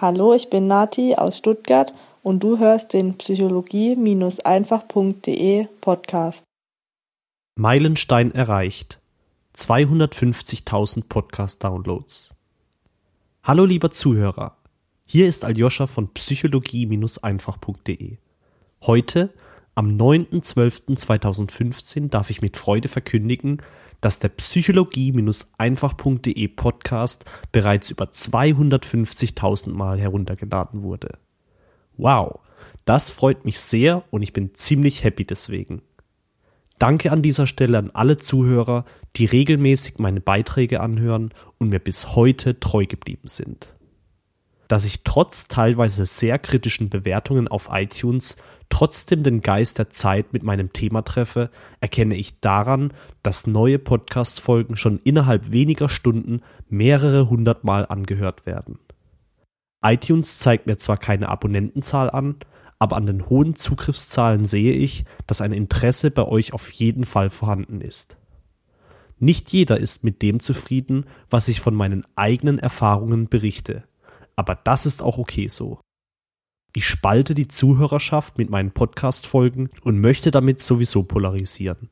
Hallo, ich bin Nati aus Stuttgart und du hörst den Psychologie-einfach.de Podcast. Meilenstein erreicht. 250.000 Podcast-Downloads. Hallo lieber Zuhörer, hier ist Aljoscha von Psychologie-einfach.de. Heute, am 9.12.2015, darf ich mit Freude verkündigen, dass der Psychologie-einfach.de Podcast bereits über 250.000 Mal heruntergeladen wurde. Wow, das freut mich sehr und ich bin ziemlich happy deswegen. Danke an dieser Stelle an alle Zuhörer, die regelmäßig meine Beiträge anhören und mir bis heute treu geblieben sind. Dass ich trotz teilweise sehr kritischen Bewertungen auf iTunes trotzdem den Geist der Zeit mit meinem Thema treffe, erkenne ich daran, dass neue Podcast-Folgen schon innerhalb weniger Stunden mehrere hundert Mal angehört werden. iTunes zeigt mir zwar keine Abonnentenzahl an, aber an den hohen Zugriffszahlen sehe ich, dass ein Interesse bei euch auf jeden Fall vorhanden ist. Nicht jeder ist mit dem zufrieden, was ich von meinen eigenen Erfahrungen berichte, aber das ist auch okay so. Ich spalte die Zuhörerschaft mit meinen Podcast-Folgen und möchte damit sowieso polarisieren.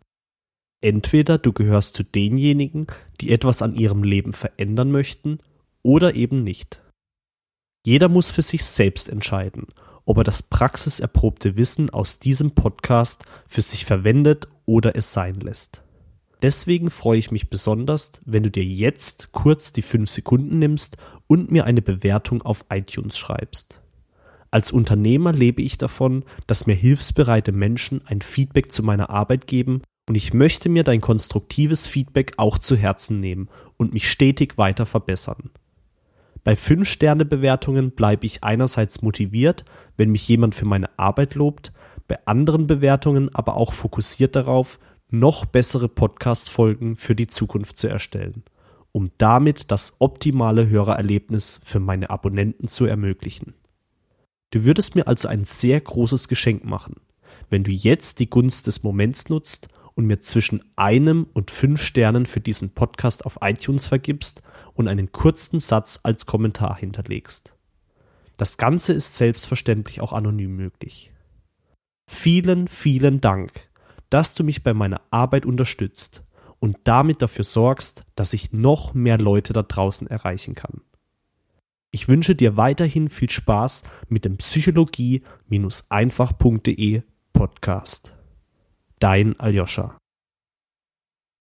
Entweder du gehörst zu denjenigen, die etwas an ihrem Leben verändern möchten, oder eben nicht. Jeder muss für sich selbst entscheiden, ob er das praxiserprobte Wissen aus diesem Podcast für sich verwendet oder es sein lässt. Deswegen freue ich mich besonders, wenn du dir jetzt kurz die 5 Sekunden nimmst und mir eine Bewertung auf iTunes schreibst. Als Unternehmer lebe ich davon, dass mir hilfsbereite Menschen ein Feedback zu meiner Arbeit geben und ich möchte mir dein konstruktives Feedback auch zu Herzen nehmen und mich stetig weiter verbessern. Bei 5-Sterne-Bewertungen bleibe ich einerseits motiviert, wenn mich jemand für meine Arbeit lobt, bei anderen Bewertungen aber auch fokussiert darauf, noch bessere Podcast-Folgen für die Zukunft zu erstellen, um damit das optimale Hörererlebnis für meine Abonnenten zu ermöglichen. Du würdest mir also ein sehr großes Geschenk machen, wenn du jetzt die Gunst des Moments nutzt und mir zwischen einem und fünf Sternen für diesen Podcast auf iTunes vergibst und einen kurzen Satz als Kommentar hinterlegst. Das Ganze ist selbstverständlich auch anonym möglich. Vielen, vielen Dank, dass du mich bei meiner Arbeit unterstützt und damit dafür sorgst, dass ich noch mehr Leute da draußen erreichen kann. Ich wünsche dir weiterhin viel Spaß mit dem Psychologie-einfach.de Podcast. Dein Aljoscha.